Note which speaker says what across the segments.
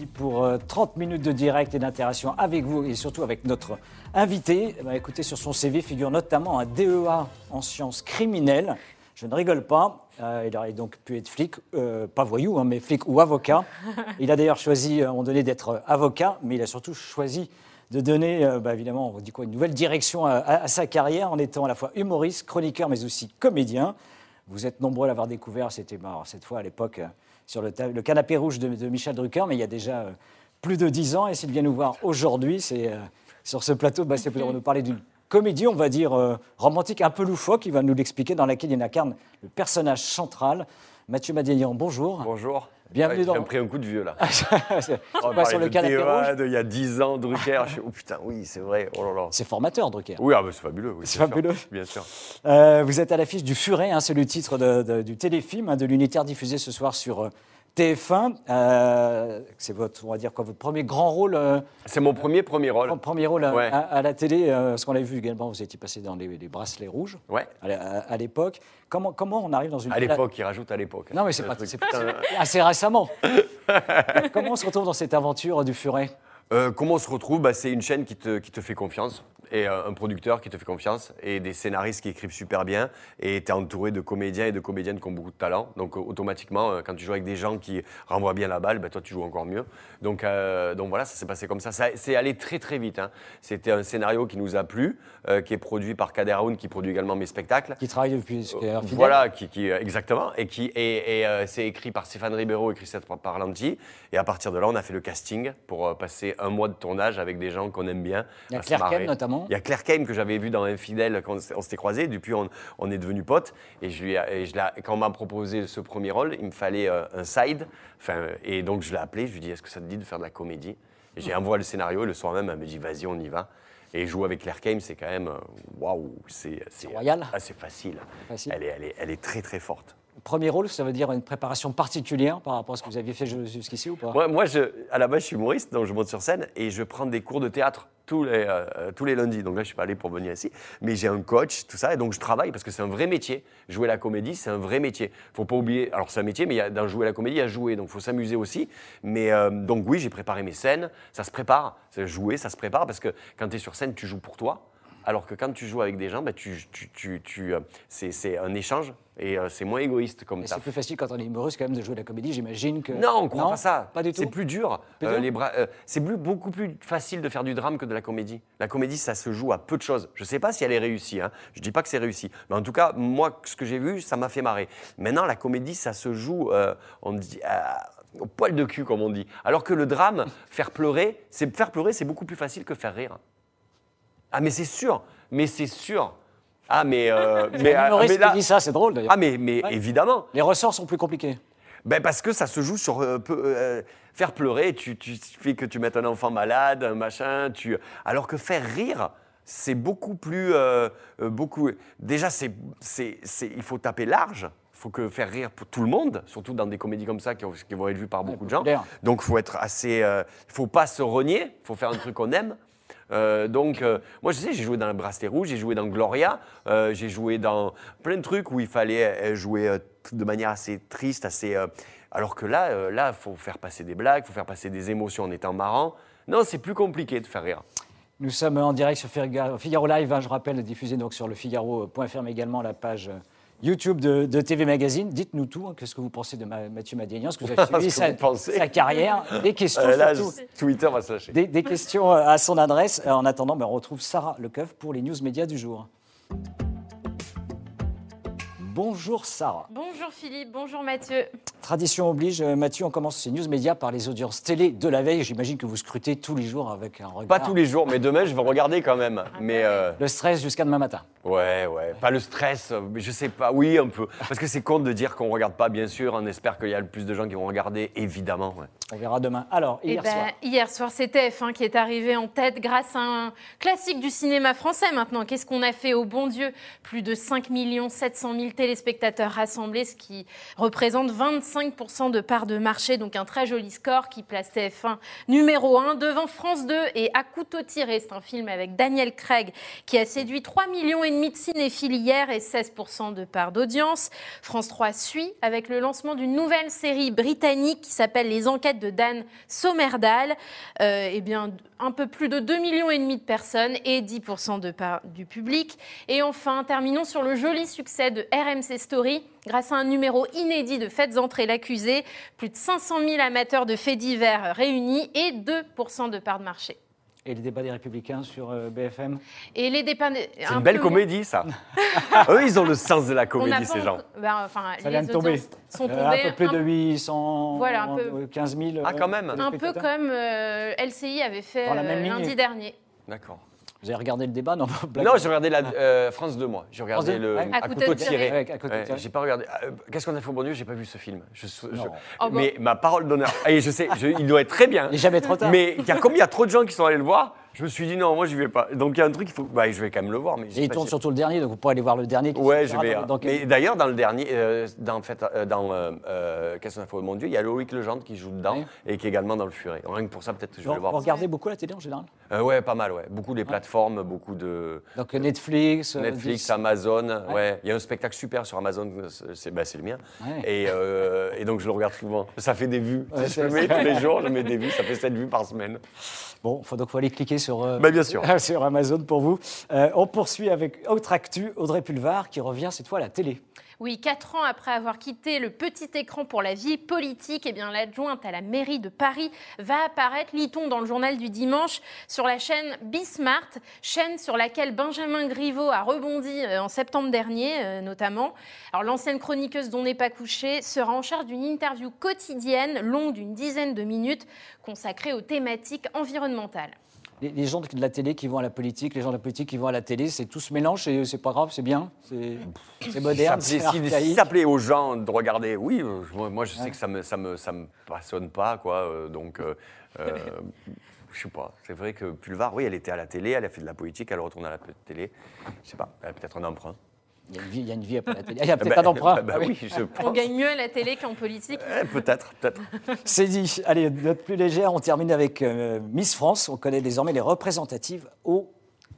Speaker 1: parti pour euh, 30 minutes de direct et d'interaction avec vous et surtout avec notre invité. Eh ben, écoutez, sur son CV figure notamment un DEA en sciences criminelles. Je ne rigole pas. Euh, il aurait donc pu être flic, euh, pas voyou, hein, mais flic ou avocat. Il a d'ailleurs choisi, à un moment donné, d'être avocat, mais il a surtout choisi de donner, euh, bah, évidemment, on dit quoi, une nouvelle direction à, à- à sa carrière en étant à la fois humoriste, chroniqueur, mais aussi comédien. Vous êtes nombreux à l'avoir découvert, c'était alors, cette fois à l'époque euh, sur le, canapé rouge de, de Michel Drucker, mais il y a déjà euh, plus de dix ans. Et s'il vient nous voir aujourd'hui, c'est euh, sur ce plateau, bah, c'est pour nous parler d'une comédie, on va dire, euh, romantique, un peu loufoque, il va nous l'expliquer, dans laquelle il incarne le personnage central. Mathieu Madénian, bonjour.
Speaker 2: Bonjour.
Speaker 1: Bienvenue
Speaker 2: Ouais,
Speaker 1: dans-
Speaker 2: J'ai pris un coup de vieux là. On
Speaker 1: pas sur le canapé rouge.
Speaker 2: il y a 10 ans, Drucker. je oh putain, oui, c'est vrai. Oh là là.
Speaker 1: C'est formateur, Drucker.
Speaker 2: Oui, ah, bah, c'est fabuleux. oui,
Speaker 1: C'est
Speaker 2: sûr.
Speaker 1: fabuleux.
Speaker 2: Bien sûr.
Speaker 1: Euh, vous êtes à l'affiche du Furet, hein, c'est le titre de- de- du téléfilm hein, de l'unitaire diffusé ce soir sur euh, TF1. Euh, c'est votre, on va dire quoi, votre premier grand rôle, euh,
Speaker 2: C'est mon premier, premier rôle.
Speaker 1: premier rôle à,
Speaker 2: Ouais.
Speaker 1: à- à la télé. euh, ce qu'on a vu également, vous étiez passé dans les, les bracelets rouges
Speaker 2: Ouais.
Speaker 1: à, la- à- à l'époque. Comment, comment on arrive dans une
Speaker 2: À l'époque, il rajoute à l'époque.
Speaker 1: Non, mais c'est pas, c'est assez récemment. comment on se retrouve dans cette aventure du Furet?
Speaker 2: Euh, comment on se retrouve? Bah, C'est une chaîne qui te, qui te fait confiance, et un producteur qui te fait confiance, et des scénaristes qui écrivent super bien, et tu es entouré de comédiens et de comédiennes qui ont beaucoup de talent. Donc euh, automatiquement, euh, quand tu joues avec des gens qui renvoient bien la balle, bah, toi tu joues encore mieux. Donc, euh, donc voilà, ça s'est passé comme ça. ça c'est allé très très vite. hein. C'était un scénario qui nous a plu, euh, qui est produit par Kader Aoun, qui produit également mes spectacles.
Speaker 1: qui travaille depuis qui est
Speaker 2: Voilà, qui, qui, exactement, et qui et, et, euh, c'est écrit par Stéphane Ribeiro et Christophe Parlanti. Et à partir de là, on a fait le casting pour passer un mois de tournage avec des gens qu'on aime bien.
Speaker 1: Il y a Claire
Speaker 2: marrer.
Speaker 1: Kem,
Speaker 2: Il y a Claire Kame que j'avais vu dans Infidèle quand on s'était croisés. Depuis, on, on est devenus potes. Et, je lui, ai- et je l'ai- quand on m'a proposé ce premier rôle, il me fallait euh, un side. Enfin, et donc, je l'ai appelé. Je lui ai dit Est-ce que ça te dit de faire de la comédie? J'ai envoyé le scénario. Et le soir même, elle me dit Vas-y, on y va. Et jouer avec Claire Kame, c'est quand même. euh, Waouh C'est
Speaker 1: royal.
Speaker 2: C'est facile.
Speaker 1: Facile.
Speaker 2: Elle, est, elle, est, elle est très, très forte.
Speaker 1: Premier rôle, ça veut dire une préparation particulière par rapport à ce que vous aviez fait jusqu'ici ou pas?
Speaker 2: Moi, moi je, à la base, je suis humoriste, donc je monte sur scène et je prends des cours de théâtre tous les, euh, tous les lundis. Donc là, je suis pas allé pour venir ici, mais j'ai un coach, tout ça, et donc je travaille parce que c'est un vrai métier. Jouer la comédie, c'est un vrai métier. Faut pas oublier. Alors c'est un métier, mais il y a, dans jouer la comédie, il y a jouer, donc faut s'amuser aussi. Mais euh, donc oui, j'ai préparé mes scènes. Ça se prépare. Jouer, ça se prépare parce que quand tu es sur scène, tu joues pour toi. Alors que quand tu joues avec des gens, bah, tu, tu, tu, tu, euh, c'est un échange et euh, c'est moins égoïste comme taf.
Speaker 1: c'est plus facile quand on est humoriste quand même de jouer la comédie, j'imagine que.
Speaker 2: Non, on croit pas ça.
Speaker 1: Pas du tout.
Speaker 2: C'est plus dur.
Speaker 1: Plus
Speaker 2: Euh,
Speaker 1: dur
Speaker 2: les bras, euh, c'est plus- beaucoup plus facile de faire du drame que de la comédie. La comédie, ça se joue à peu de choses. Je sais pas si elle est réussie. Hein. Je dis pas que c'est réussi, mais en tout cas, moi, ce que j'ai vu, ça m'a fait marrer. Maintenant, la comédie, ça se joue, euh, on dit. euh, au poil de cul, comme on dit. Alors que le drame, faire pleurer, c'est faire pleurer, c'est beaucoup plus facile que faire rire. Ah, mais c'est sûr. Mais c'est sûr. Ah, mais. euh, mais, ah,
Speaker 1: humoriste
Speaker 2: mais là-
Speaker 1: dit ça, c'est drôle d'ailleurs.
Speaker 2: ah, mais, mais
Speaker 1: Ouais.
Speaker 2: évidemment.
Speaker 1: Les ressorts sont plus compliqués.
Speaker 2: Ben parce que ça se joue sur euh, euh, faire pleurer, tu, tu fais que tu mettes un enfant malade, un machin, tu... alors que faire rire, c'est beaucoup plus... euh, euh, beaucoup... Déjà, c'est, c'est, il faut taper large, il faut que faire rire pour tout le monde, surtout dans des comédies comme ça qui, ont- qui vont être vues par beaucoup de gens. Donc, il faut être assez... euh, Il faut pas se renier, il faut faire un truc qu'on aime. Euh, donc, euh, moi, je sais, j'ai joué dans le Bracelet Rouge, j'ai joué dans Gloria, euh, j'ai joué dans plein de trucs où il fallait jouer de manière assez triste, assez. alors que là, là, faut faire passer des blagues, faut faire passer des émotions en étant marrant. Non, c'est plus compliqué de faire rire.
Speaker 1: Nous sommes en direct sur Figaro, Live, hein, je rappelle, diffusé donc sur le Figaro.fr, mais également la page YouTube de, de TV Magazine. Dites-nous tout, hein, qu'est-ce que vous pensez de Ma- Mathieu Madénian, ce que vous avez suivi sa, carrière, des questions
Speaker 2: Euh, là,
Speaker 1: surtout.
Speaker 2: je- Twitter va se lâcher.
Speaker 1: Des, des questions euh, à son adresse. Euh, En attendant, ben, on retrouve Sarah Lecoeuf pour les news médias du jour. Bonjour Sarah.
Speaker 3: Bonjour Philippe, bonjour Mathieu.
Speaker 1: Tradition oblige, euh, Mathieu, on commence ces news médias par les audiences télé de la veille. J'imagine que vous scrutez tous les jours avec un regard.
Speaker 2: Pas tous les jours, mais demain, je vais regarder quand même. Mais euh,
Speaker 1: Le stress jusqu'à demain matin.
Speaker 2: ouais, ouais, pas le stress, mais je sais pas. Oui, un peu. Parce que c'est con de dire qu'on regarde pas, bien sûr. On espère qu'il y a le plus de gens qui vont regarder, évidemment. ouais.
Speaker 1: On verra demain. Alors,
Speaker 3: Eh
Speaker 1: hier
Speaker 3: ben,
Speaker 1: soir.
Speaker 3: hier soir, c'est TF1 qui est arrivé en tête grâce à un classique du cinéma français maintenant. Qu'est-ce qu'on a fait au bon Dieu? Plus de 5 700 000 téléspectateurs rassemblés, ce qui représente 25% de part de marché, donc un très joli score qui place TF1 numéro 1 devant France 2 et À couteau tiré. C'est un film avec Daniel Craig qui a séduit 3,5 millions de cinéphiles hier et 16% de part d'audience. France 3 suit avec le lancement d'une nouvelle série britannique qui s'appelle Les Enquêtes de Dan Sommerdahl. Euh, eh bien, un peu plus de 2,5 millions de personnes et 10% de part du public. Et enfin, terminons sur le joli succès de Story grâce à un numéro inédit de Faites entrer l'accusé, plus de 500 000 amateurs de faits divers réunis et 2% de part de marché.
Speaker 1: Et les débats des Républicains sur euh, BFM
Speaker 3: Et les débats.
Speaker 2: C'est une belle comédie, ça. Eux, ils ont le sens de la comédie, ces gens.
Speaker 3: Ben, enfin,
Speaker 1: ça vient de tomber.
Speaker 3: Sont
Speaker 1: euh, un peu plus de 800,
Speaker 3: voilà, un peu,
Speaker 1: 15 000.
Speaker 2: Ah, quand même.
Speaker 3: Un peu comme euh, LCI avait fait lundi dernier.
Speaker 2: D'accord.
Speaker 1: Vous avez regardé le débat?
Speaker 2: Non, non j'ai regardé la euh, France 2, moi. J'ai regardé le
Speaker 3: à, couteau tiré.
Speaker 2: Ouais, j'ai pas regardé. Euh, qu'est-ce qu'on a fait au bon Dieu? J'ai pas vu ce film. Je, oh, mais ma parole d'honneur. je sais, il doit être très bien.
Speaker 1: Il n'est jamais trop tard.
Speaker 2: Mais il y a comme il y a trop de gens qui sont allés le voir, je me suis dit non, moi je vais pas. Donc il y a un truc, il faut. Bah, je vais quand même le voir. Mais
Speaker 1: et il tourne surtout le dernier, donc vous pourrez aller voir le dernier.
Speaker 2: Ouais, je vais. mais d'ailleurs, dans le dernier, euh, dans, en fait, euh, dans euh, Qu'est-ce qu'on a fait? Au mon Dieu, il y a Loïc Legendre qui joue dedans et qui est également dans le Furet. Rien que pour ça, peut-être que je vais le voir.
Speaker 1: Vous regardez beaucoup la télé en général?
Speaker 2: Ouais, pas mal, ouais. Beaucoup des plateformes, beaucoup de.
Speaker 1: Donc Netflix.
Speaker 2: Netflix, Amazon. Ouais. Il y a un spectacle super sur Amazon, c'est bah, le mien. Et, et, donc je le regarde souvent. Ça fait des vues. je le mets tous les jours, je mets des vues, ça fait 7 vues par semaine.
Speaker 1: Bon, faut donc faut aller cliquer sur, euh,
Speaker 2: bah, bien sûr.
Speaker 1: sur Amazon pour vous. Euh, on poursuit avec autre actu, Audrey Pulvar qui revient cette fois à la télé.
Speaker 3: Oui, quatre ans après avoir quitté le petit écran pour la vie politique, eh bien l'adjointe à la mairie de Paris va apparaître, lit-on dans le journal du dimanche, sur la chaîne Bismart, chaîne sur laquelle Benjamin Griveaux a rebondi euh, en septembre dernier, notamment. Alors l'ancienne chroniqueuse dont n'est pas couché sera en charge d'une interview quotidienne longue d'une dizaine de minutes consacrée aux thématiques environnementales
Speaker 1: les, gens de la télé qui vont à la politique, les gens de la politique qui vont à la télé, c'est tout ce mélange, c'est pas grave, c'est bien, c'est moderne.
Speaker 2: Si, si ça plaît aux gens de regarder, oui, euh, moi je sais que ça me, ça me, ça me passionne pas, quoi. Euh, donc, euh, je sais pas. C'est vrai que Pulvar, oui, elle était à la télé, elle a fait de la politique, elle retourne à la télé. Je sais pas, elle a peut-être un emprunt.
Speaker 1: Il y, a une vie, il y a une vie après la télé. Il y a peut-être bah, un emprunt.
Speaker 2: Bah, bah oui, je
Speaker 3: On gagne mieux à la télé qu'en politique.
Speaker 2: Eh, peut-être, peut-être.
Speaker 1: C'est dit. Allez, notre plus légère, on termine avec euh, Miss France. On connaît désormais les représentatives au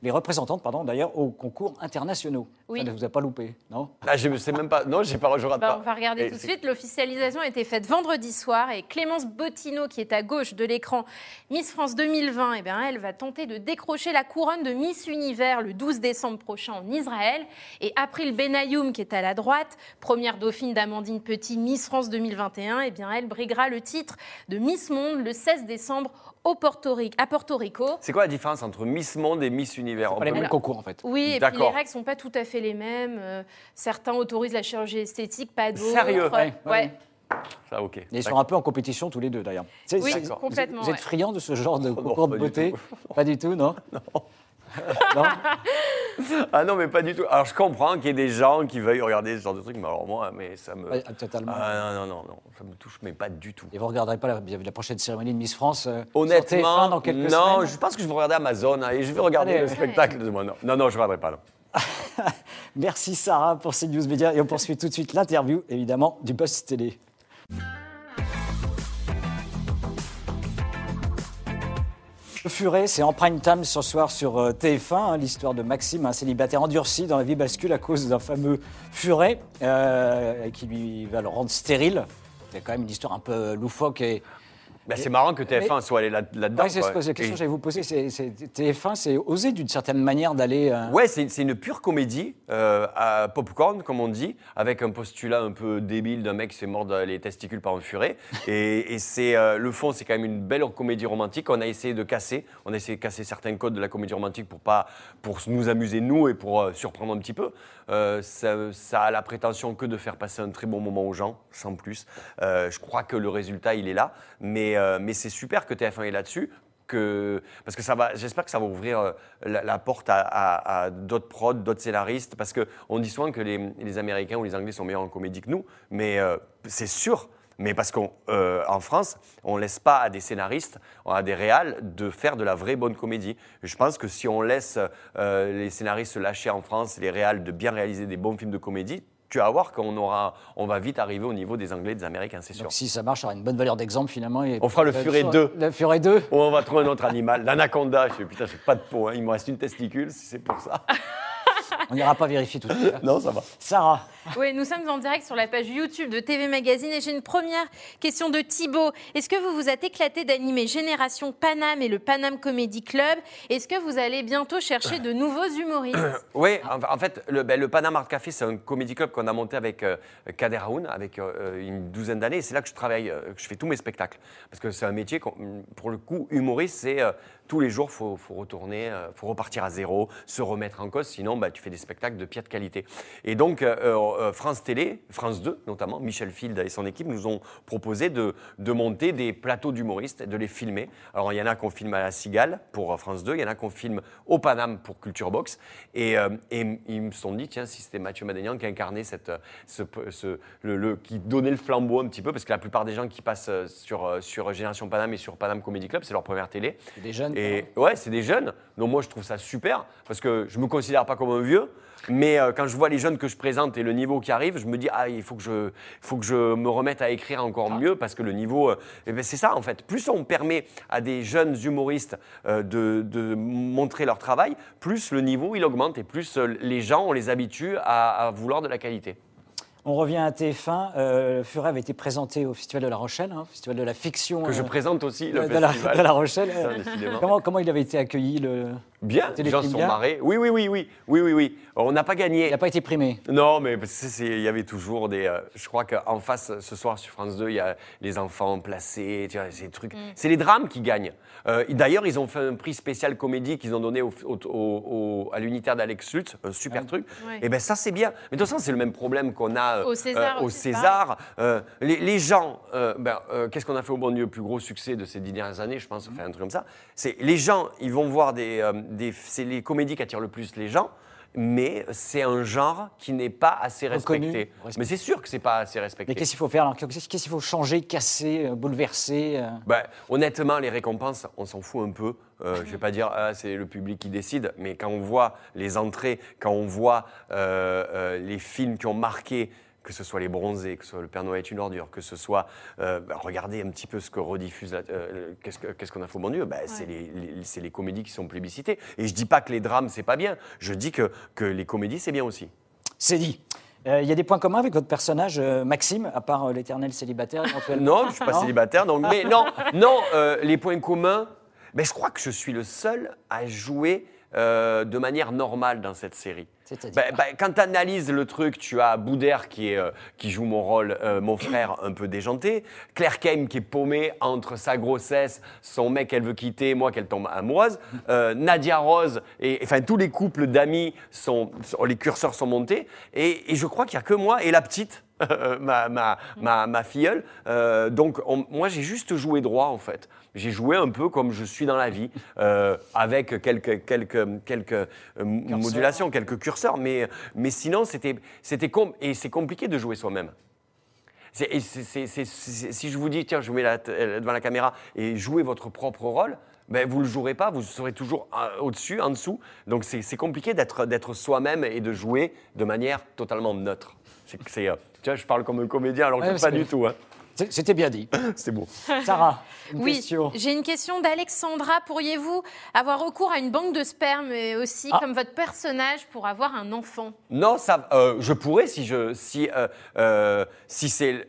Speaker 1: les représentantes, pardon, d'ailleurs, aux concours internationaux. Oui. Ça ne vous a pas loupé, non?
Speaker 2: Ah, Je ne sais même pas. Non, j'ai pas, je rate
Speaker 3: bah, On va regarder tout de suite. L'officialisation a été faite vendredi soir et Clémence Bottineau, qui est à gauche de l'écran, Miss France 2020, eh bien, elle va tenter de décrocher la couronne de Miss Univers le 12 décembre prochain en Israël. Et April Benayoum, qui est à la droite, première dauphine d'Amandine Petit, Miss France 2021, eh bien, elle briguera le titre de Miss Monde le 16 décembre au Porto Rico, à Porto Rico.
Speaker 2: C'est quoi la différence entre Miss Monde et Miss Univers
Speaker 1: pas les mêmes concours en fait.
Speaker 3: Oui, et puis les règles sont pas tout à fait les mêmes. Euh, certains autorisent la chirurgie esthétique, pas d'autres.
Speaker 2: Sérieux
Speaker 3: Ouais.
Speaker 2: Ça, ok.
Speaker 1: Et ils sont un peu en compétition tous les deux d'ailleurs.
Speaker 3: Oui, complètement.
Speaker 1: Vous êtes friand de ce genre de concours de beauté Pas du tout, non
Speaker 2: Non. non ah non, mais pas du tout. Alors je comprends qu'il y ait des gens qui veuillent regarder ce genre de truc, mais alors moi, mais ça me.
Speaker 1: totalement.
Speaker 2: Ah non, non, non, ça me touche, mais pas du tout.
Speaker 1: Et vous ne regarderez pas la, la, prochaine cérémonie de Miss France euh,
Speaker 2: Honnêtement,
Speaker 1: dans quelques
Speaker 2: non, je pense que je vais regarder Amazon hein, et je vais regarder le spectacle de moi. Non, non, non je ne regarderai pas. Non.
Speaker 1: Merci Sarah pour ces news médias et on poursuit tout de suite l'interview, évidemment, du Post Télé. Furet, c'est en prime time ce soir sur euh, TF1, hein, l'histoire de Maxime, un célibataire endurci dans la vie bascule à cause d'un fameux furet euh, qui lui va le rendre stérile. C'est quand même une histoire un peu loufoque et
Speaker 2: bah, c'est marrant que TF1 soit allé là-dedans.
Speaker 1: oui, c'est la question que j'allais vous poser. TF1, c'est osé d'une certaine manière d'aller.
Speaker 2: Euh... Ouais, c'est une pure comédie euh, à popcorn, comme on dit, avec un postulat un peu débile d'un mec qui s'est mort les testicules par un furet. et, c'est euh, le fond, c'est quand même une belle comédie romantique. On a essayé de casser, on a essayé de casser certains codes de la comédie romantique pour pas, pour nous amuser nous et pour euh, surprendre un petit peu. Euh, ça, ça, a la prétention que de faire passer un très bon moment aux gens, sans plus. je crois que le résultat, il est là, mais euh, mais, c'est super que TF1 est là-dessus. Que, parce que j'espère que ça va ouvrir euh, la, porte à, d'autres prods, d'autres scénaristes, parce qu'on dit souvent que les, Américains ou les Anglais sont meilleurs en comédie que nous, mais euh, c'est sûr Mais parce qu'en France, on laisse pas à des scénaristes, à des réals, de faire de la vraie bonne comédie. Je pense que si on laisse les scénaristes se lâcher en France, les réals, de bien réaliser des bons films de comédie, tu vas voir qu'on aura, on va vite arriver au niveau des Anglais et des Américains, c'est sûr.
Speaker 1: Donc si ça marche, ça aura une bonne valeur d'exemple finalement. et-
Speaker 2: On fera le Furet 2.
Speaker 1: Le Furet 2
Speaker 2: Ou on va trouver un autre animal, l'anaconda. Je fais putain, j'ai pas de peau, hein. il me reste une testicule, si c'est pour ça.
Speaker 1: On n'ira pas vérifier tout de suite.
Speaker 2: Non, ça va.
Speaker 1: Sarah,
Speaker 3: Oui, nous sommes en direct sur la page YouTube de TV Magazine et j'ai une première question de Thibaut. Est-ce que vous vous êtes éclaté d'animer Génération Paname et le Paname Comedy Club? Est-ce que vous allez bientôt chercher de nouveaux humoristes?
Speaker 2: Oui, en, fait, le, ben, le Panama Art Café, c'est un comédie club qu'on a monté avec euh, Kader Aoun, avec euh, une douzaine d'années. C'est là que je travaille, euh, que je fais tous mes spectacles. Parce que c'est un métier, pour le coup, humoriste, c'est euh, tous les jours, il faut, faut retourner, il faut repartir à zéro, se remettre en cause. Sinon, bah, tu fais des spectacles de piètre qualité. Et donc, euh, euh, France Télé, France 2 notamment, Michel Field et son équipe nous ont proposé de, de monter des plateaux d'humoristes de les filmer. Alors, il y en a qu'on filme à la Cigale pour euh, France 2, il y en a qu'on filme au Paname pour Culture Box. Et, euh, et ils me sont dit, tiens, si c'était Mathieu Madénian qui incarnait cette, euh, ce, ce- le, le- qui donnait le flambeau un petit peu, parce que la plupart des gens qui passent euh, sur, euh, sur Génération Paname et sur Paname Comedy Club, c'est leur première télé.
Speaker 1: des jeunes.
Speaker 2: Et ouais, c'est des jeunes. Donc moi, je trouve ça super parce que je me considère pas comme un vieux. Mais euh, quand je vois les jeunes que je présente et le niveau qui arrive, je me dis ah il faut que je, faut que je me remette à écrire encore mieux parce que le niveau, euh, eh ben, c'est ça en fait. Plus on permet à des jeunes humoristes euh, de, de montrer leur travail, plus le niveau il augmente et plus les gens on les habitue à, à vouloir de la qualité.
Speaker 1: On revient à TF1. Euh, le Furet avait été présenté au Festival de La Rochelle, hein, Festival de la fiction.
Speaker 2: Que je
Speaker 1: euh,
Speaker 2: présente aussi le
Speaker 1: de la,
Speaker 2: festival.
Speaker 1: de La Rochelle.
Speaker 2: Ça,
Speaker 1: comment, comment il avait été accueilli le...
Speaker 2: Bien, les gens se sont
Speaker 1: bien
Speaker 2: marrés. Oui, oui, oui, oui, oui, oui, oui. On n'a pas gagné.
Speaker 1: Il n'a pas été primé.
Speaker 2: Non, mais il y avait toujours des. euh, je crois qu'en face, ce soir sur France 2, il y a les enfants placés, tu vois, ces trucs. C'est les drames qui gagnent. Euh, D'ailleurs, ils ont fait un prix spécial comédie qu'ils ont donné au- au- au- au- à l'unitaire d'Alex Lutz, un super truc.
Speaker 3: Ouais.
Speaker 2: Et ben ça, c'est bien. Mais de toute façon, c'est le même problème qu'on a euh,
Speaker 3: Au César
Speaker 2: au César. Euh, les, les gens, euh, ben, euh, qu'est-ce qu'on a fait au bon Dieu Le plus gros succès de ces dix dernières années, je pense, enfin un truc comme ça. C'est les gens, ils vont voir des, euh, des c'est les comédies qui attirent le plus les gens. Mais c'est un genre qui n'est pas assez respecté. Mais c'est sûr que c'est pas assez respecté.
Speaker 1: Mais qu'est-ce qu'il faut faire alors? Qu'est-ce qu'il faut changer, casser, euh, bouleverser euh?
Speaker 2: Ben, honnêtement, les récompenses, on s'en fout un peu. Euh, je ne vais pas dire ah, c'est le public qui décide, mais quand on voit les entrées, quand on voit euh, euh, les films qui ont marqué, que ce soit Les Bronzés, que ce soit Le Père Noël est une ordure, que ce soit. euh, ben, regardez un petit peu ce que rediffuse. la- euh, Qu'est-ce que- qu'est-ce qu'on a fait au bon Dieu C'est les, les- c'est les comédies qui sont plébiscitées. Et je dis pas que les drames, c'est pas bien. Je dis que, que les comédies, c'est bien aussi.
Speaker 1: C'est dit. Euh, Il y a des points communs avec votre personnage, euh, Maxime, à part euh, l'éternel célibataire éventuellement?
Speaker 2: Non, je suis pas célibataire. Donc, mais non, non euh, les points communs, ben, je crois que je suis le seul à jouer euh, de manière normale dans cette série. Ben, ben, quand tu analyses le truc, tu as Boudère qui, est, euh, qui joue mon rôle, euh, mon frère un peu déjanté, Claire Kame qui est paumée entre sa grossesse, son mec qu'elle veut quitter, moi qu'elle tombe amoureuse, euh, Nadia Rose, et enfin tous les couples d'amis, sont, sont- les curseurs sont montés, et, et je crois qu'il n'y a que moi et la petite. ma, ma, ma, ma filleule. Euh, donc, on- moi, j'ai juste joué droit, en fait. J'ai joué un peu comme je suis dans la vie, euh, avec quelques, quelques, quelques euh, modulations, quelques curseurs, mais, mais sinon, c'était c'était com et c'est compliqué de jouer soi-même. Si je vous dis, tiens, je vous mets la devant la caméra et jouez votre propre rôle, ben, vous ne le jouerez pas, vous serez toujours euh, au-dessus, en dessous. Donc c'est compliqué d'être d'être soi-même et de jouer de manière totalement neutre. Euh, tu vois, je parle comme un comédien alors que
Speaker 1: Ouais,
Speaker 2: pas
Speaker 1: que-
Speaker 2: du tout. hein.
Speaker 1: C'était bien dit.
Speaker 2: C'est beau.
Speaker 1: Sarah, une
Speaker 3: Oui,
Speaker 1: question.
Speaker 3: j'ai une question d'Alexandra. Pourriez-vous avoir recours à une banque de sperme et aussi,
Speaker 1: Ah.
Speaker 3: comme votre personnage, pour avoir un enfant?
Speaker 2: Non, ça, euh, je pourrais si, je, si, euh, euh, si c'est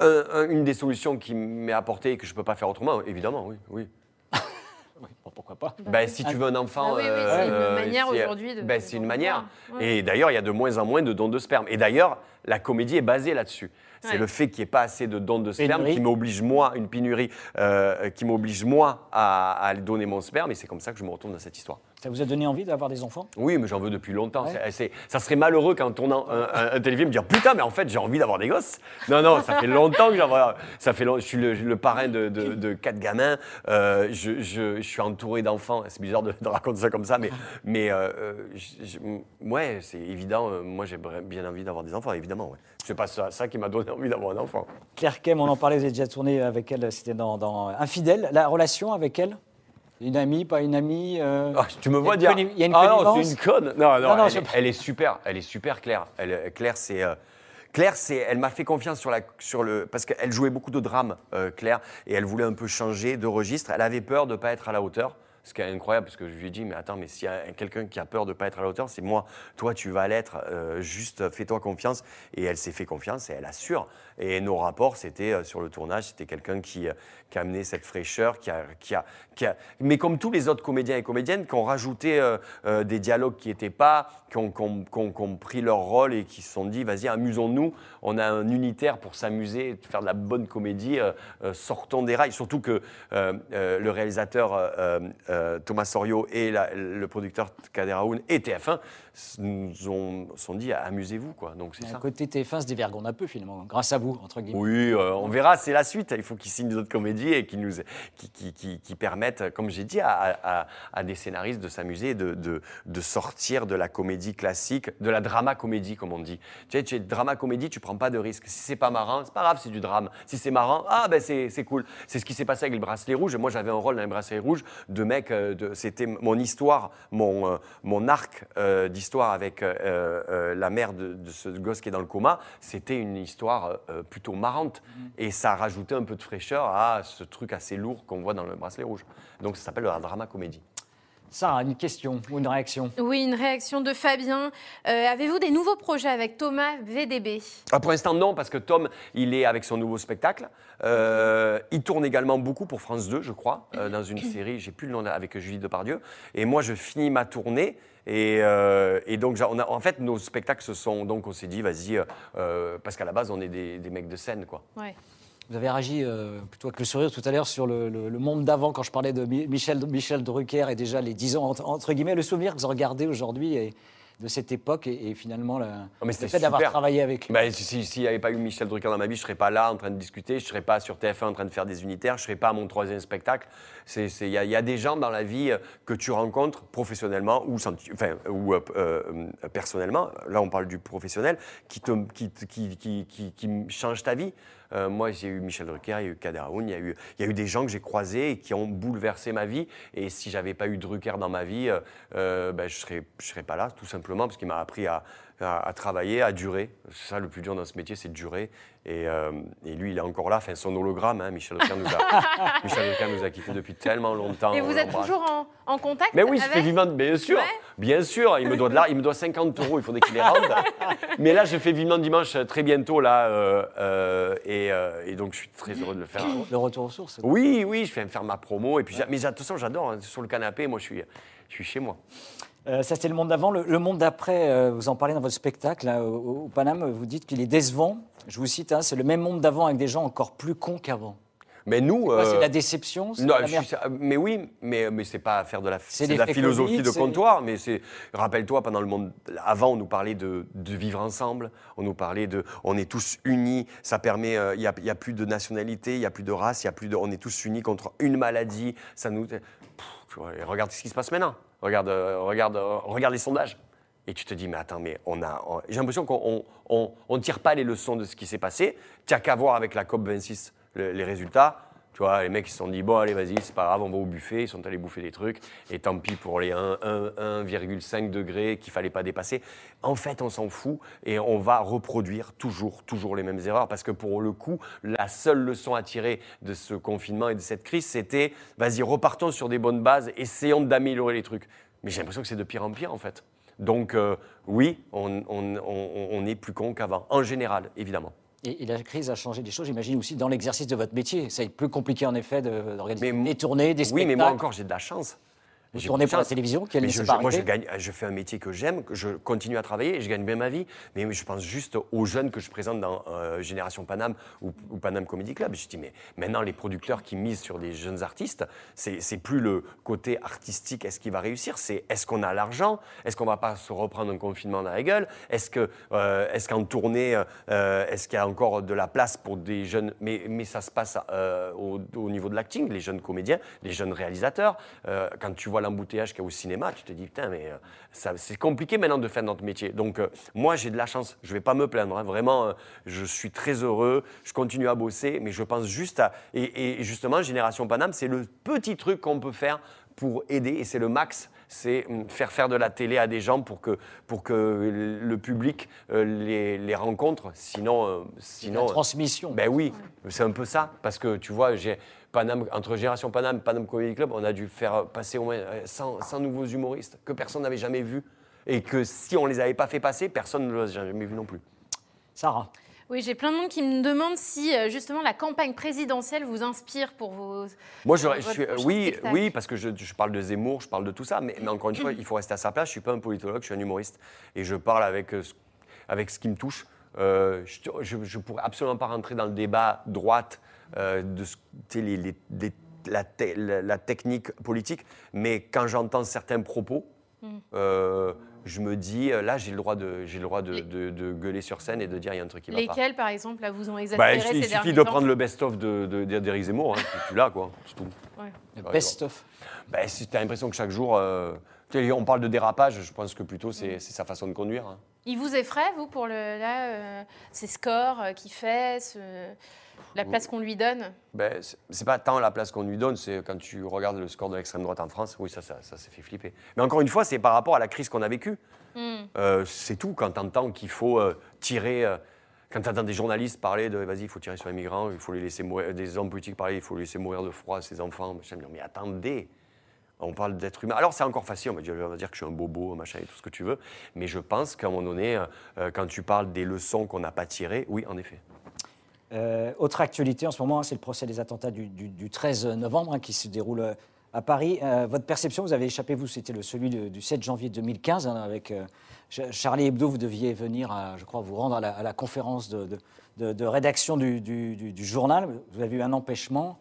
Speaker 2: un- un- une des solutions qui m'est apportée et que je ne peux pas faire autrement, évidemment, oui. oui.
Speaker 1: Pourquoi pas
Speaker 2: Ben, si tu veux un enfant,
Speaker 3: Ah oui, oui,
Speaker 2: euh,
Speaker 3: c'est une
Speaker 2: euh,
Speaker 3: manière aujourd'hui de- de
Speaker 2: c'est une manière.
Speaker 3: Ouais.
Speaker 2: Et d'ailleurs, il y a de moins en moins de dons de sperme. Et d'ailleurs, la comédie est basée là-dessus. C'est
Speaker 3: Ouais.
Speaker 2: le fait qu'il n'y ait pas assez de dons de sperme
Speaker 1: Pénurie.
Speaker 2: qui m'oblige moi, une pénurie, euh, qui m'oblige moi à, à donner mon sperme. Et c'est comme ça que je me retrouve dans cette histoire.
Speaker 1: Ça vous a donné envie d'avoir des enfants?
Speaker 2: Oui, mais j'en veux depuis longtemps.
Speaker 1: Ouais.
Speaker 2: C'est- c'est- ça serait malheureux qu'en tournant un, un, un téléfilm, dire putain, mais en fait, j'ai envie d'avoir des gosses. Non, non, ça fait longtemps que j'en veux. Ça fait long- je suis le, le parrain de, de- de quatre gamins. Euh, je, je- je suis entouré d'enfants. C'est bizarre de, de raconter ça comme ça, mais, mais euh, euh, je- je- ouais, c'est évident. euh, moi, j'ai bien envie d'avoir des enfants, évidemment. évidemment. ouais. C'est pas ça, ça qui m'a donné envie d'avoir un enfant.
Speaker 1: Claire Kem, on en parlait, vous avez déjà tourné avec elle, c'était dans, dans Infidèle. La relation avec elle? Une amie, pas une amie euh,
Speaker 2: Ah, tu me vois dire.
Speaker 1: il y a une
Speaker 2: ah non, c'est une conne. Non, non,
Speaker 1: Non, non,
Speaker 2: elle, est, elle est super. Elle est super, Claire. Elle, Claire, c'est. euh, Claire, c'est, elle m'a fait confiance sur, la, sur le. Parce qu'elle jouait beaucoup de drames, euh, Claire, et elle voulait un peu changer de registre. Elle avait peur de ne pas être à la hauteur. Ce qui est incroyable, parce que je lui ai dit, mais attends, mais s'il y a quelqu'un qui a peur de ne pas être à la hauteur, c'est moi. Toi, tu vas l'être. euh, juste fais-toi confiance. Et elle s'est fait confiance et elle assure. Et nos rapports, c'était euh, sur le tournage, c'était quelqu'un qui, euh, a amené cette fraîcheur, qui a, qui a, qui a- mais comme tous les autres comédiens et comédiennes, qui ont rajouté euh, des dialogues qui n'étaient pas, qui ont, ont- pris leur rôle et qui se sont dit, vas-y, amusons-nous. On a un unitaire pour s'amuser, faire de la bonne comédie, sortons des rails. Surtout que le réalisateur Thomas Sorio et le producteur Kader Aoun et TF1 s- nous ont sont dit, amusez-vous, quoi. Donc c'est ça.
Speaker 1: côté TF1 se dévergonde un peu finalement, grâce à vous, entre guillemets.
Speaker 2: Oui, euh, on verra, c'est la suite. Il faut qu'ils signent d'autres comédies et qui nous, qui, qui, qui- qui permettent, comme j'ai dit, à, à- à des scénaristes de s'amuser, de, de, de sortir de la comédie classique, de la drama comédie, comme on dit. Tu sais, tu es drama comédie, tu prends pas de risque. Si c'est pas marrant, c'est pas grave, c'est du drame. Si c'est marrant, ah ben c'est c'est cool. C'est ce qui s'est passé avec le bracelet rouge. Moi, j'avais un rôle dans le bracelet rouge de mec. euh, C'était mon histoire, mon, euh, mon arc euh, d'histoire avec euh, euh, la mère de, de ce gosse qui est dans le coma. C'était une histoire euh, plutôt marrante. Et ça a rajouté un peu de fraîcheur à ce truc assez lourd qu'on voit dans le bracelet rouge. Donc ça s'appelle la drama comédie.
Speaker 1: Sarah, une question ou une réaction?
Speaker 3: Oui, une réaction de Fabien. Euh, Avez-vous des nouveaux projets avec Thomas VDB
Speaker 2: Ah, pour l'instant, non, parce que Tom, il est avec son nouveau spectacle. Euh, il tourne également beaucoup pour France 2, je crois, euh, dans une série, j'ai plus le nom, avec Julie Depardieu. Et moi, je finis ma tournée. Et, euh, et donc, j'a- on a- en fait, nos spectacles se sont. Donc, on s'est dit, vas-y, euh, euh, parce qu'à la base, on est des, des mecs de scène, quoi.
Speaker 3: Ouais.
Speaker 1: Vous avez réagi euh, plutôt avec le sourire tout à l'heure sur le, le- le monde d'avant quand je parlais de Mi- Michel, Michel Drucker et déjà les 10 ans entre, entre guillemets, le souvenir que vous regardez aujourd'hui et de cette époque et, et finalement le,
Speaker 2: Oh, mais
Speaker 1: le fait d'avoir travaillé avec lui.
Speaker 2: Bah, si- si- S'il n'y avait pas eu Michel Drucker dans ma vie, je ne serais pas là en train de discuter, je ne serais pas sur TF1 en train de faire des unitaires, je ne serais pas à mon troisième spectacle. Il y, y a des gens dans la vie euh, que tu rencontres professionnellement ou, enfin, ou euh, euh, personnellement, là on parle du professionnel, qui, te, qui, qui, qui, qui- qui me change ta vie. Euh, moi, j'ai eu Michel Drucker, il y a eu Kader il y a eu, il y a eu des gens que j'ai croisés et qui ont bouleversé ma vie. Et si j'avais pas eu Drucker dans ma vie, euh, euh, ben, je serais, je serais pas là, tout simplement, parce qu'il m'a appris à, à- à travailler, à durer. C'est ça le plus dur dans ce métier, c'est de durer. Et, euh, et lui, il est encore là, enfin, son hologramme, hein, Michel Drucker nous a, Michel Drucker nous a quittés depuis tellement longtemps.
Speaker 3: Et vous êtes toujours en, en contact
Speaker 2: Mais oui, je
Speaker 3: avec
Speaker 2: fais vivement, bien sûr,
Speaker 3: Ouais.
Speaker 2: bien sûr. Il me doit de là, il me doit 50 euros. Il faudrait qu'il les rende. Mais là, je fais vivement dimanche très bientôt là, euh, euh, et, euh, et donc je suis très heureux de le faire.
Speaker 1: Le retour aux sources.
Speaker 2: Oui, oui, je fais faire ma promo et puis, mais de toute façon, j'adore. hein, sur le canapé, moi, je suis, je suis chez moi.
Speaker 1: Euh, ça, c'était le monde d'avant. Le, le monde d'après, euh, vous en parlez dans votre spectacle là, au, au Paname, vous dites qu'il est décevant. Je vous cite, hein, c'est le même monde d'avant avec des gens encore plus cons qu'avant.
Speaker 2: Mais nous,
Speaker 1: C'est
Speaker 2: euh,
Speaker 1: la déception c'est
Speaker 2: Non,
Speaker 1: la
Speaker 2: je
Speaker 1: merde
Speaker 2: suis- mais oui, mais, mais c'est pas faire de la,
Speaker 1: C'est
Speaker 2: c'est de la
Speaker 1: l'effet
Speaker 2: philosophie de
Speaker 1: c'est-
Speaker 2: comptoir, mais c'est, rappelle-toi, pendant le monde, avant, on nous parlait de, de vivre ensemble, on nous parlait de, on est tous unis, ça permet, euh, il n'y a, il y a plus de nationalité, il n'y a plus de race, il y a plus de, on est tous unis contre une maladie, ça nous, Pff, regarde ce qui se passe maintenant, regarde, euh, regarde, euh, regarde les sondages. Et tu te dis, mais attends, mais on a. J'ai l'impression qu'on on, on tire pas les leçons de ce qui s'est passé. Tu qu'à voir avec la COP26 le- les résultats. Tu vois, les mecs ils se sont dit, bon, allez, vas-y, c'est pas grave, on va au buffet. Ils sont allés bouffer des trucs. Et tant pis pour les 1, 1, 1,5 degrés qu'il fallait pas dépasser. En fait, on s'en fout et on va reproduire toujours, toujours les mêmes erreurs. Parce que pour le coup, la seule leçon à tirer de ce confinement et de cette crise, c'était, vas-y, repartons sur des bonnes bases, essayons d'améliorer les trucs. Mais j'ai l'impression que c'est de pire en pire, en fait. Donc, euh, oui, on, on- on- on est plus con qu'avant, en général, évidemment.
Speaker 1: Et, et la crise a changé des choses, j'imagine aussi dans l'exercice de votre métier. Ça va être plus compliqué en effet de- d'organiser
Speaker 2: Mais-
Speaker 1: des tournées, des
Speaker 2: Oui,
Speaker 1: spectacles.
Speaker 2: mais moi encore, j'ai de la chance.
Speaker 1: Vous tournez pour la télévision, quelle
Speaker 2: Mais je, moi, je,
Speaker 1: arrêtée.
Speaker 2: gagne, je fais un métier que j'aime, je continue à travailler et je gagne bien ma vie. Mais je pense juste aux jeunes que je présente dans euh, Génération Paname ou, ou Paname Comedy Club. Je dis, mais maintenant, les producteurs qui misent sur des jeunes artistes, c'est plus le côté artistique, est-ce qu'il va réussir? C'est est-ce qu'on a l'argent? Est-ce qu'on va pas se reprendre un confinement dans la gueule? Est-ce euh, qu'en tournée, euh, est-ce qu'il y a encore de la place pour des jeunes? Mais, mais ça se passe euh, au, au niveau de l'acting, les jeunes comédiens, les jeunes réalisateurs. Quand tu vois vois l'embouteillage qu'il y a au cinéma, tu te dis, putain, mais euh, c'est compliqué maintenant de faire notre métier. Donc, euh, moi, j'ai de la chance. Je ne vais pas me plaindre. hein. Vraiment, euh, je suis très heureux. Je continue à bosser, mais je pense juste à. Et, et justement, Génération Paname, c'est le petit truc qu'on peut faire pour aider, et c'est le max. C'est hum, faire faire de la télé à des gens pour que, pour que le public euh, les, les rencontre. Sinon, euh,
Speaker 1: La
Speaker 2: sinon euh,
Speaker 1: transmission.
Speaker 2: ben oui, c'est un peu ça. Parce que tu vois, j'ai Paname, entre Génération Paname et Paname Comedy Club, on a dû faire passer au moins euh, 100, 100 nouveaux humoristes que personne n'avait jamais vus. Et que si on les avait pas fait passer, personne ne les a jamais vus non plus.
Speaker 1: Sarah.
Speaker 3: Oui, j'ai plein de monde qui me demande si euh, justement la campagne présidentielle vous inspire pour vos.
Speaker 2: Moi, je, suis,
Speaker 3: prochain
Speaker 2: oui,
Speaker 3: spectacle.
Speaker 2: oui, parce que je, je parle de Zemmour, je parle de tout ça, mais, mais encore une fois, il faut rester à sa place. Je suis pas un politologue, je suis un humoriste, et je parle avec, euh, ce- avec ce qui me touche. Euh, je ne pourrais absolument pas rentrer dans le débat droite euh, de les- les- les- la, te- la- la technique politique, mais quand j'entends certains propos,
Speaker 3: Hmm.
Speaker 2: euh, je me dis, euh, là, j'ai le droit, de, j'ai le droit de, de- de gueuler sur scène et de dire il y a un truc qui va pas.
Speaker 3: Lesquels, par exemple, là, vous ont
Speaker 2: Bah,
Speaker 3: exaspéré
Speaker 2: il
Speaker 3: ces
Speaker 2: suffit
Speaker 3: derniers
Speaker 2: de
Speaker 3: temps
Speaker 2: prendre le best-of de, de, de- d'Éric Zemmour, hein, tu- l'as, quoi, c'est tout.
Speaker 3: Ouais.
Speaker 1: Le
Speaker 2: Ouais,
Speaker 1: best of.
Speaker 2: Ben, si tu as l'impression que chaque jour, euh, on parle de dérapage, je pense que plutôt c'est c'est sa façon de conduire. hein.
Speaker 3: Il vous effraie, vous, pour le, là, euh, ces scores euh, qu'il fait, ce- la place qu'on lui donne
Speaker 2: Ben, c'est- pas tant la place qu'on lui donne, c'est quand tu regardes le score de l'extrême droite en France, oui, ça, ça, ça s'est fait flipper. Mais encore une fois, c'est par rapport à la crise qu'on a vécue.
Speaker 3: Hmm.
Speaker 2: Euh, c'est tout, quand tu entends qu'il faut euh, tirer. euh, quand tu entends des journalistes parler de vas-y, il faut tirer sur les migrants, il faut les laisser mourir, des hommes politiques parler, il faut les laisser mourir de froid, ces enfants, machin. Mais attendez, on parle d'être humain. Alors c'est encore facile, on va, dire, on va dire que je suis un bobo, machin et tout ce que tu veux, mais je pense qu'à un moment donné, euh, quand tu parles des leçons qu'on n'a pas tirées, oui, en effet.
Speaker 1: Euh, autre actualité en ce moment, c'est le procès des attentats du, du- du 13 novembre hein, qui se déroule euh, à Paris. Euh, votre perception, vous avez échappé, vous, c'était celui du 7 janvier 2015, hein, avec Ch- Charlie Hebdo, vous deviez venir, je crois, vous rendre à la, conférence de, rédaction du journal. Vous avez eu un empêchement.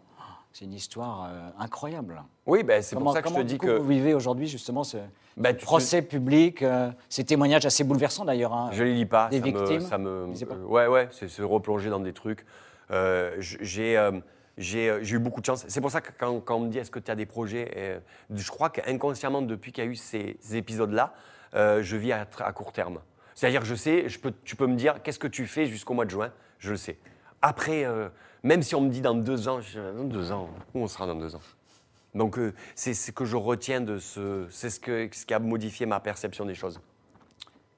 Speaker 1: C'est une histoire euh, incroyable.
Speaker 2: Oui, ben, c'est pour ça que je te dis que.
Speaker 1: vous vivez aujourd'hui justement ce
Speaker 2: te-
Speaker 1: procès public, euh, ces témoignages assez bouleversants d'ailleurs. hein.
Speaker 2: Je les lis pas.
Speaker 1: Des
Speaker 2: ça me-
Speaker 1: victimes
Speaker 2: ça me,
Speaker 1: pas.
Speaker 2: ouais, ouais, c'est se replonger dans des trucs. Euh, j'ai, j'ai, eu beaucoup de chance. C'est pour ça que quand, quand on me dit est-ce que tu as des projets, euh, je crois qu'inconsciemment, depuis qu'il y a eu ces, ces épisodes-là, euh, je vis à, court terme. C'est-à-dire que je sais, je peux, tu peux me dire qu'est-ce que tu fais jusqu'au mois de juin, je le sais. Après, euh, même si on me dit dans deux ans, je, dans deux ans, où on sera dans deux ans? Donc euh, c'est ce que je retiens de ce, c'est ce, que, ce qui a modifié ma perception des choses.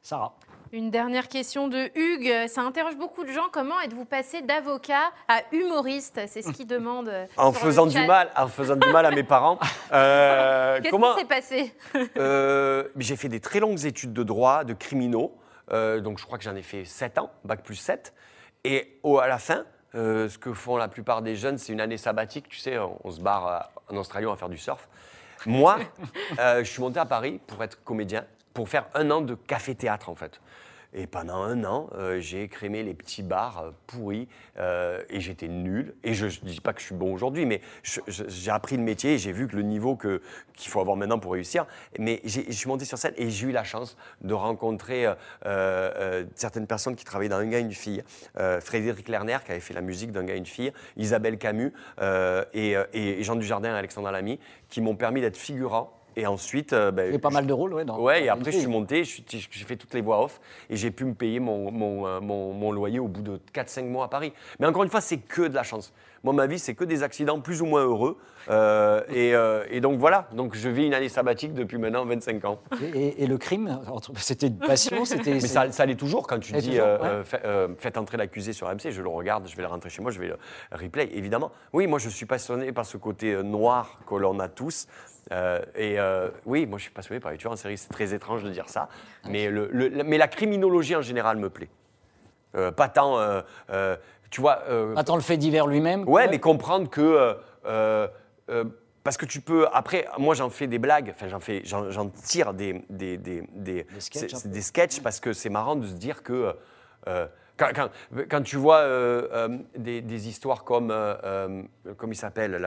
Speaker 1: Sarah.
Speaker 3: Une dernière question de Hugues. Ça interroge beaucoup de gens. Comment êtes-vous passé d'avocat à humoriste? C'est ce qu'il demande. euh,
Speaker 2: en faisant du mal, en faisant du mal à mes parents. Euh,
Speaker 3: Qu'est-ce
Speaker 2: comment
Speaker 3: qui s'est passé?
Speaker 2: Euh, J'ai fait des très longues études de droit, de criminaux. Euh, donc je crois que j'en ai fait 7 ans, bac plus 7. Et au, à la fin, euh, ce que font la plupart des jeunes, c'est une année sabbatique. Tu sais, on, on se barre en Australie, on va faire du surf. Moi, euh, je suis monté à Paris pour être comédien, pour faire un an de café-théâtre en fait. Et pendant un an, euh, j'ai écrémé les petits bars euh, pourris euh, et j'étais nul. Et je ne dis pas que je suis bon aujourd'hui, mais j'ai appris le métier et j'ai vu que le niveau qu'il faut avoir maintenant pour réussir. Mais je suis monté sur scène et j'ai eu la chance de rencontrer certaines personnes qui travaillaient dans Un gars, une fille. Frédéric Lerner, qui avait fait la musique d'Un gars, une fille. Isabelle Camus et, et Jean Dujardin et Alexandre Lamy, qui m'ont permis d'être figurant. Et ensuite, euh, ben,
Speaker 1: Il y a pas mal de rôles, ouais. dans-
Speaker 2: Ouais, et après, je suis monté, j'ai fait toutes les voix off et j'ai pu me payer mon, mon, euh, mon- mon loyer au bout de 4-5 mois à Paris. Mais encore une fois, c'est que de la chance. Moi, ma vie, c'est que des accidents plus ou moins heureux. Euh, et, euh, et donc voilà, donc je vis une année sabbatique depuis maintenant 25 ans.
Speaker 1: Et, et- et le crime, c'était une passion, c'était.
Speaker 2: Mais ça, ça l'est toujours quand tu dis
Speaker 1: toujours,
Speaker 2: euh,
Speaker 1: ouais.
Speaker 2: fait- faites entrer l'accusé sur AMC, je le regarde, je vais le rentrer chez moi, je vais le replay, évidemment. Oui, moi je suis passionné par ce côté noir que l'on a tous. Euh, et euh, oui, moi je suis passionné par les tueurs en série, c'est très étrange de dire ça, mais, le, le- mais la criminologie en général me plaît. Euh, pas tant, tu vois, euh,
Speaker 1: Attends le fait divers lui-même.
Speaker 2: Ouais, mais comprendre que. parce que tu peux. Après, moi, j'en fais des blagues, enfin, j'en fais, j'en, tire des, des, des, des,
Speaker 1: Des sketchs,
Speaker 2: sketchs parce que c'est marrant de se dire que. Quand, tu vois euh, euh, des, histoires comme. euh, comment il s'appelle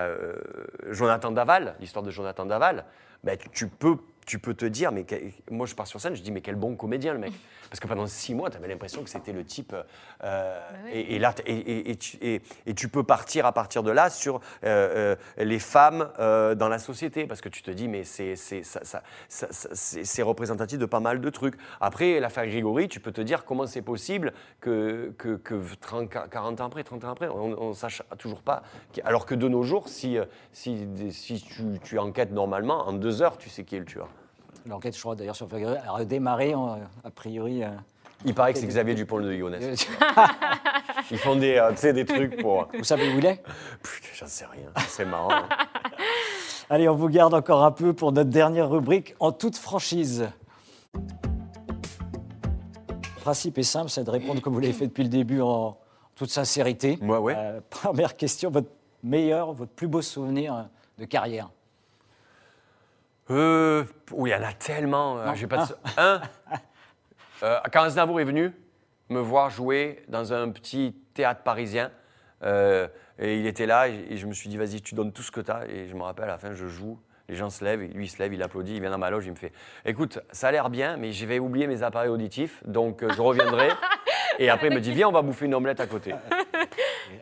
Speaker 2: Jonathan Daval, l'histoire de Jonathan Daval, ben, tu peux. Tu peux te dire, mais moi je pars sur scène, je dis, mais quel bon comédien le mec. Parce que pendant six mois, tu avais l'impression que c'était le type. euh,
Speaker 3: oui.
Speaker 2: et, et là, et, et- et tu, peux partir à partir de là sur euh, euh, les femmes dans la société. Parce que tu te dis, mais c'est ça- ça- ça- représentatif de pas mal de trucs. Après, l'affaire Grégory, tu peux te dire comment c'est possible que, que, que 30, 40 ans après, 30 ans après, on ne sache toujours pas. Alors que de nos jours, si, si, si tu, tu enquêtes normalement, en deux heures, tu sais qui est le tueur.
Speaker 1: L'enquête, je crois d'ailleurs, sur Ferrari a redémarré, en- a priori. euh,
Speaker 2: Il paraît que c'est Xavier Dupont de Ligonnès. Ils font des, euh, tu sais, des trucs pour.
Speaker 1: Vous savez où il est?
Speaker 2: Putain, J'en sais rien. C'est marrant. hein.
Speaker 1: Allez, on vous garde encore un peu pour notre dernière rubrique en toute franchise. Le principe est simple, c'est de répondre comme vous l'avez fait depuis le début en toute sincérité.
Speaker 2: Ouais, ouais.
Speaker 1: Euh, première question, votre meilleur, votre plus beau souvenir de carrière?
Speaker 2: Euh, oui, il y en a tellement. euh,
Speaker 1: Non,
Speaker 2: j'ai pas de... Un, euh, quand Aznavour est venu me voir jouer dans un petit théâtre parisien, euh, et il était là, et, et je me suis dit, vas-y, tu donnes tout ce que tu as. Et je me rappelle, à la fin, je joue, les gens se lèvent, et lui, il se lève, il applaudit, il vient dans ma loge, il me fait, écoute, ça a l'air bien, mais je vais oublier mes appareils auditifs, donc euh, je reviendrai. et après, il me dit, viens, on va bouffer une omelette à côté.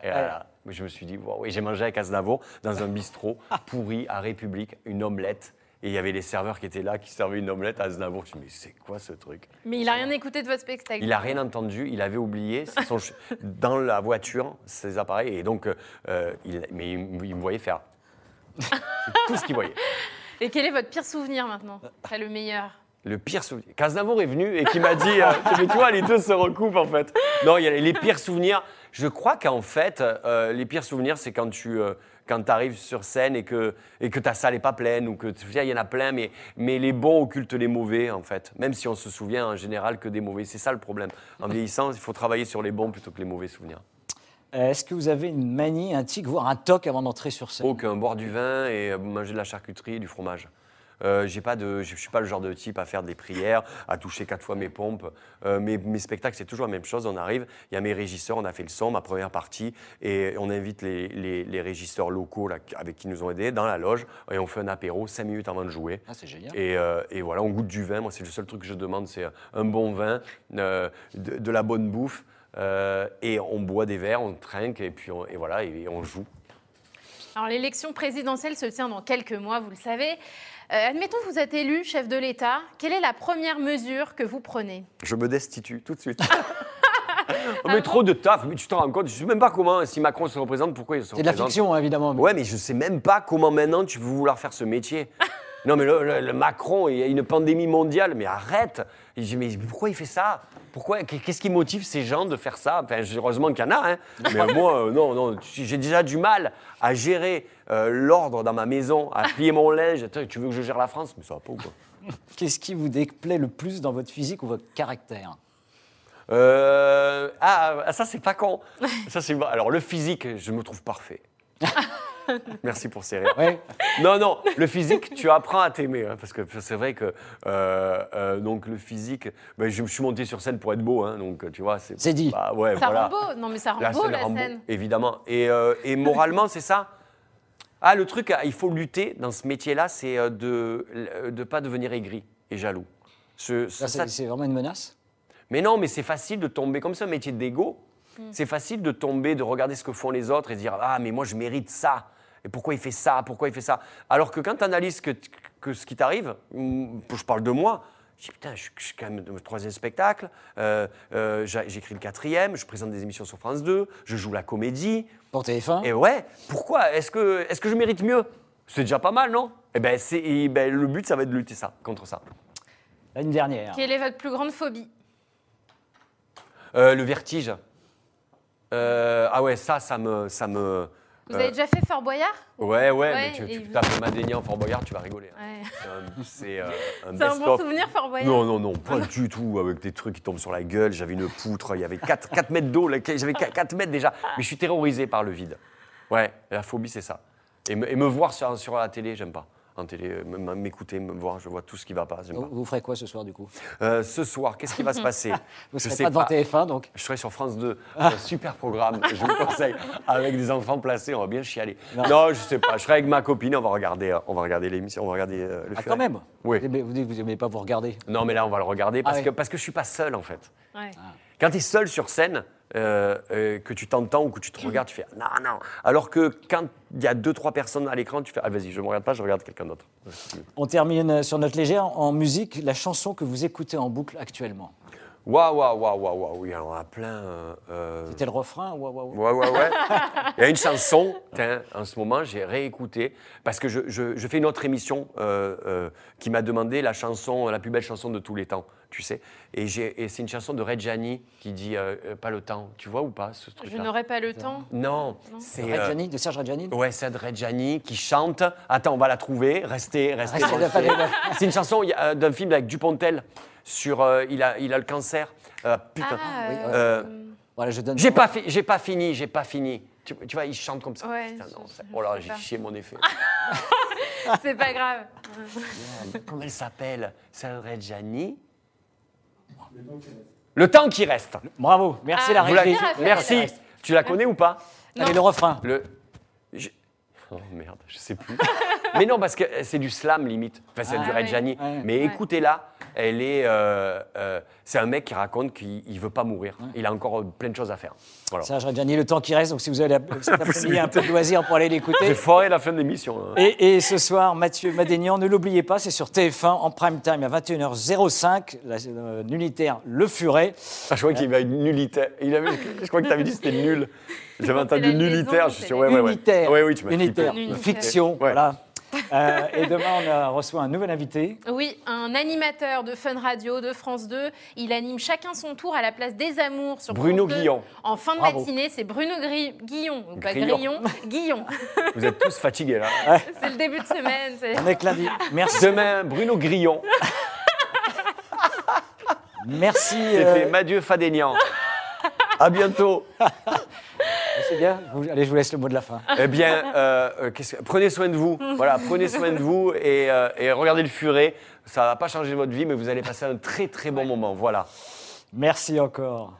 Speaker 2: Et là, je me suis dit, wow, et j'ai mangé avec Aznavour dans un bistrot pourri à République, une omelette. Et il y avait les serveurs qui étaient là, qui servaient une omelette à Aznavour. Je me suis dit, mais c'est quoi ce truc?
Speaker 3: Mais il a rien écouté de votre spectacle.
Speaker 2: Il n'a rien entendu, il avait oublié son dans la voiture ses appareils. Et donc, euh, il, mais il, il me voyait faire. Tout ce qu'il voyait.
Speaker 3: Et quel est votre pire souvenir maintenant? Après le meilleur.
Speaker 2: Le pire souvenir. Qu'Aznavour est venu et qui m'a dit euh, Mais tu vois, les deux se recoupent en fait. Non, il y a les pires souvenirs. Je crois qu'en fait, euh, les pires souvenirs, c'est quand tu. euh, quand arrives sur scène et que, et que ta salle n'est pas pleine, ou que tu sais, il y en a plein, mais, mais les bons occultent les mauvais, en fait. Même si on se souvient en général que des mauvais. C'est ça le problème. En vieillissant, il faut travailler sur les bons plutôt que les mauvais souvenirs.
Speaker 1: Euh, Est-ce que vous avez une manie, un tic, voire un toc avant d'entrer sur scène?
Speaker 2: Aucun, boire du vin et euh, manger de la charcuterie et du fromage. Euh, j'ai pas de, je suis pas le genre de type à faire des prières, à toucher quatre fois mes pompes. Euh, mes, mes spectacles, c'est toujours la même chose. On arrive, il y a mes régisseurs, on a fait le son, ma première partie, et on invite les, les- les régisseurs locaux là, avec qui nous ont aidés dans la loge, et on fait un apéro cinq minutes avant de jouer.
Speaker 1: Ah, c'est génial.
Speaker 2: Et, euh, et voilà, on goûte du vin. Moi, c'est le seul truc que je demande, c'est un bon vin, euh, de, de la bonne bouffe, euh, et on boit des verres, on trinque, et puis on, et voilà, et on joue.
Speaker 3: Alors l'élection présidentielle se tient dans quelques mois, vous le savez. Euh, admettons que vous êtes élu chef de l'État. Quelle est la première mesure que vous prenez?
Speaker 2: Je me destitue tout de suite. On met trop de taf, mais tu te rends compte, je sais même pas comment, si Macron se représente, pourquoi il se
Speaker 1: C'est de la
Speaker 2: représente?
Speaker 1: fiction, évidemment. mais-
Speaker 2: Ouais, mais je sais même pas comment maintenant tu veux vouloir faire ce métier. Non, mais le, le- le Macron, il y a une pandémie mondiale, mais arrête Je dis, mais pourquoi il fait ça? Pourquoi Qu'est-ce qui motive ces gens de faire ça? Enfin, Heureusement qu'il y en a, hein. mais moi, euh, non, non, j'ai déjà du mal à gérer euh, l'ordre dans ma maison, à plier mon linge. Tu veux que je gère la France? Mais ça va pas ou quoi
Speaker 1: Qu'est-ce qui vous déplaît le plus dans votre physique ou votre caractère?
Speaker 2: Euh, ah, ça c'est pas con. Ça c'est alors le physique, je me trouve parfait. Merci pour ces rires.
Speaker 1: Ouais.
Speaker 2: Non, non, le physique, tu apprends à t'aimer, hein, parce que c'est vrai que euh, euh, donc le physique, ben, je me suis monté sur scène pour être beau, hein, donc tu vois,
Speaker 1: C'est dit.
Speaker 2: bah, ouais,
Speaker 3: Ça
Speaker 2: voilà.
Speaker 3: rend beau Non mais ça rend
Speaker 2: La
Speaker 3: beau
Speaker 2: scène
Speaker 3: la
Speaker 2: rend beau,
Speaker 3: scène.
Speaker 2: évidemment. Et, euh, et moralement, c'est ça. Ah, le truc, il faut lutter dans ce métier-là, c'est de ne pas devenir aigri et jaloux. Ce-
Speaker 1: Ça,
Speaker 2: ça-
Speaker 1: c'est c'est vraiment une menace?
Speaker 2: Mais non, mais c'est facile de tomber, comme c'est un métier d'ego, c'est facile de tomber, de regarder ce que font les autres et de dire Ah, mais moi je mérite ça. Et pourquoi il fait ça Pourquoi il fait ça? Alors que quand tu analyses que, que ce qui t'arrive, hum, je parle de moi, je dis Putain, je suis quand même au troisième spectacle, euh, euh, j'écris le quatrième, je présente des émissions sur France 2, je joue la comédie.
Speaker 1: Pour TF1
Speaker 2: Et ouais, pourquoi? Est-ce que, est que je mérite mieux? C'est déjà pas mal, non? Eh ben, c'est- et ben, le but, ça va être de lutter ça, contre ça.
Speaker 1: Une dernière.
Speaker 3: Quelle est votre plus grande phobie?
Speaker 2: Euh, le vertige. Euh, ah ouais, ça, ça me. Ça me
Speaker 3: Vous
Speaker 2: euh,
Speaker 3: avez déjà fait Fort Boyard
Speaker 2: Ouais, ouais,
Speaker 3: Ouais,
Speaker 2: mais tu, tu
Speaker 3: vous-
Speaker 2: tapes Madénian, Fort Boyard, tu vas rigoler.
Speaker 3: Ouais.
Speaker 2: C'est un- euh, un
Speaker 3: un bon souvenir Fort Boyard
Speaker 2: Non, non, non, pas du tout, avec des trucs qui tombent sur la gueule. J'avais une poutre, il y avait 4, mètres d'eau, j'avais 4 mètres déjà. Mais je suis terrorisé par le vide. Ouais, la phobie, c'est ça. Et me, et me voir sur, sur la télé, j'aime pas. En télé, euh, m'écouter, me voir, je vois tout ce qui va pas.
Speaker 1: Vous,
Speaker 2: pas.
Speaker 1: vous ferez quoi ce soir du coup?
Speaker 2: Euh, ce soir, qu'est-ce qui va se passer?
Speaker 1: Vous
Speaker 2: Je
Speaker 1: serez pas devant
Speaker 2: pas.
Speaker 1: TF1 donc?
Speaker 2: Je serai sur France 2, un super programme, je vous conseille, avec des enfants placés, on va bien chialer. Non, je sais pas, je serai avec ma copine, on va regarder, euh, on va regarder l'émission, on va regarder euh, le
Speaker 1: Ah,
Speaker 2: Furet.
Speaker 1: quand même?
Speaker 2: Oui.
Speaker 1: Vous aimez- Vous dites que vous n'aimez pas vous regarder
Speaker 2: Non, mais là, on va le regarder parce,
Speaker 1: Ah ouais.
Speaker 2: que, parce que je suis pas seul, en fait.
Speaker 3: Ouais.
Speaker 2: Quand tu es seul sur scène, euh, euh, que tu t'entends ou que tu te regardes, tu fais non, non. Alors que quand il y a deux, trois personnes à l'écran, tu fais ah, vas-y, je me regarde pas, je regarde quelqu'un d'autre.
Speaker 1: On termine sur notre légère en musique, la chanson que vous écoutez en boucle actuellement.
Speaker 2: Waouh, waouh, waouh, waouh, waouh, oui, alors on a plein. euh, euh,
Speaker 1: C'était le refrain Ouah, ouah, ouah.
Speaker 2: Ouais, ouais, ouais. Il y a une chanson, tiens, en ce moment, j'ai réécouté, parce que je, je- je fais une autre émission euh, euh, qui m'a demandé la chanson, la plus belle chanson de tous les temps, tu sais. Et, j'ai- et c'est une chanson de Reggiani qui dit euh, euh, Pas le temps. Tu vois ou pas ce
Speaker 3: Je
Speaker 2: truc-là
Speaker 3: n'aurai pas le temps.
Speaker 2: Non, c'est. euh,
Speaker 1: Reggiani, de Serge Reggiani
Speaker 2: Ouais, c'est de Reggiani qui chante. Attends, on va la trouver. Restez, restez. Branchés. C'est une chanson il y a, euh, d'un film avec Dupontel sur. euh, il, a, il a le cancer. Euh, putain.
Speaker 3: Ah,
Speaker 1: Oui,
Speaker 3: euh,
Speaker 1: Voilà, je donne.
Speaker 2: J'ai pas, fi- j'ai pas fini, j'ai pas fini. Tu, tu vois, il chante comme ça.
Speaker 3: Ouais,
Speaker 2: Putain,
Speaker 3: je-
Speaker 2: non, ça-
Speaker 3: je
Speaker 2: oh là,
Speaker 3: sais
Speaker 2: j'ai
Speaker 3: pas.
Speaker 2: chié mon effet.
Speaker 3: c'est pas grave.
Speaker 2: Comment elle s'appelle? C'est Reggiani Le temps qui reste.
Speaker 1: Bravo, merci
Speaker 3: Ah,
Speaker 1: la
Speaker 2: Vous la-
Speaker 1: régie.
Speaker 3: Raphaël.
Speaker 2: Merci. Tu la connais ou pas?
Speaker 1: Allez, le refrain.
Speaker 2: Le. je- Oh merde, je sais plus. Mais non, parce que c'est du slam limite. Enfin, c'est
Speaker 1: Ah,
Speaker 2: du. Reggiani.
Speaker 1: Ouais.
Speaker 2: Mais
Speaker 3: Ouais.
Speaker 2: écoutez-la, elle est. euh, euh, c'est un mec qui raconte qu'il ne veut pas mourir. Il a encore euh, plein de choses à faire. Voilà.
Speaker 1: Serge Reggiani, le temps qui reste, donc si vous avez la- cet après-midi
Speaker 2: possibilité.
Speaker 1: un peu de loisir pour aller
Speaker 2: J'ai
Speaker 1: l'écouter.
Speaker 2: foiré la fin de l'émission. hein.
Speaker 1: Et, et ce soir, Mathieu Madénian, ne l'oubliez pas, c'est sur TF1 en prime time à 21h05, la euh, nullitaire Le Furet.
Speaker 2: Ah, je crois qu'il avait une nullitaire. Il avait, je crois que tu avais dit que c'était nul. J'avais
Speaker 3: C'est
Speaker 2: entendu
Speaker 3: la liaison,
Speaker 2: nullitaire. Je suis
Speaker 3: c'est
Speaker 2: ouais, ouais, ouais.
Speaker 1: Unitaire.
Speaker 2: Ouais, oui, tu m'as
Speaker 1: Unitaire.
Speaker 2: flippé.
Speaker 3: Unitaire.
Speaker 1: Fiction, voilà. Euh, et demain, on a- reçoit un nouvel invité.
Speaker 3: Oui, un animateur de Fun Radio de France 2. Il anime chacun son tour à la place des Amours sur
Speaker 2: Bruno
Speaker 3: France 2.
Speaker 2: Guillon.
Speaker 3: En fin de
Speaker 1: Bravo.
Speaker 3: matinée, c'est Bruno Gri- Guillon, ou pas
Speaker 2: Grillon.
Speaker 3: Grillon, Guillon.
Speaker 2: Vous êtes tous fatigués là.
Speaker 3: c'est le début de semaine.
Speaker 1: On est que lundi. Merci.
Speaker 2: Demain, Bruno Grillon.
Speaker 1: Merci.
Speaker 2: C'était
Speaker 1: euh,
Speaker 2: Mathieu Fadénian. À bientôt.
Speaker 1: C'est bien. Vous- allez, je vous laisse le mot de la fin.
Speaker 2: Eh bien, euh, euh, que- prenez soin de vous. Voilà, prenez soin de vous et, euh, et regardez le furet. Ça va pas changer votre vie, mais vous allez passer un très très bon moment. Voilà.
Speaker 1: Merci encore.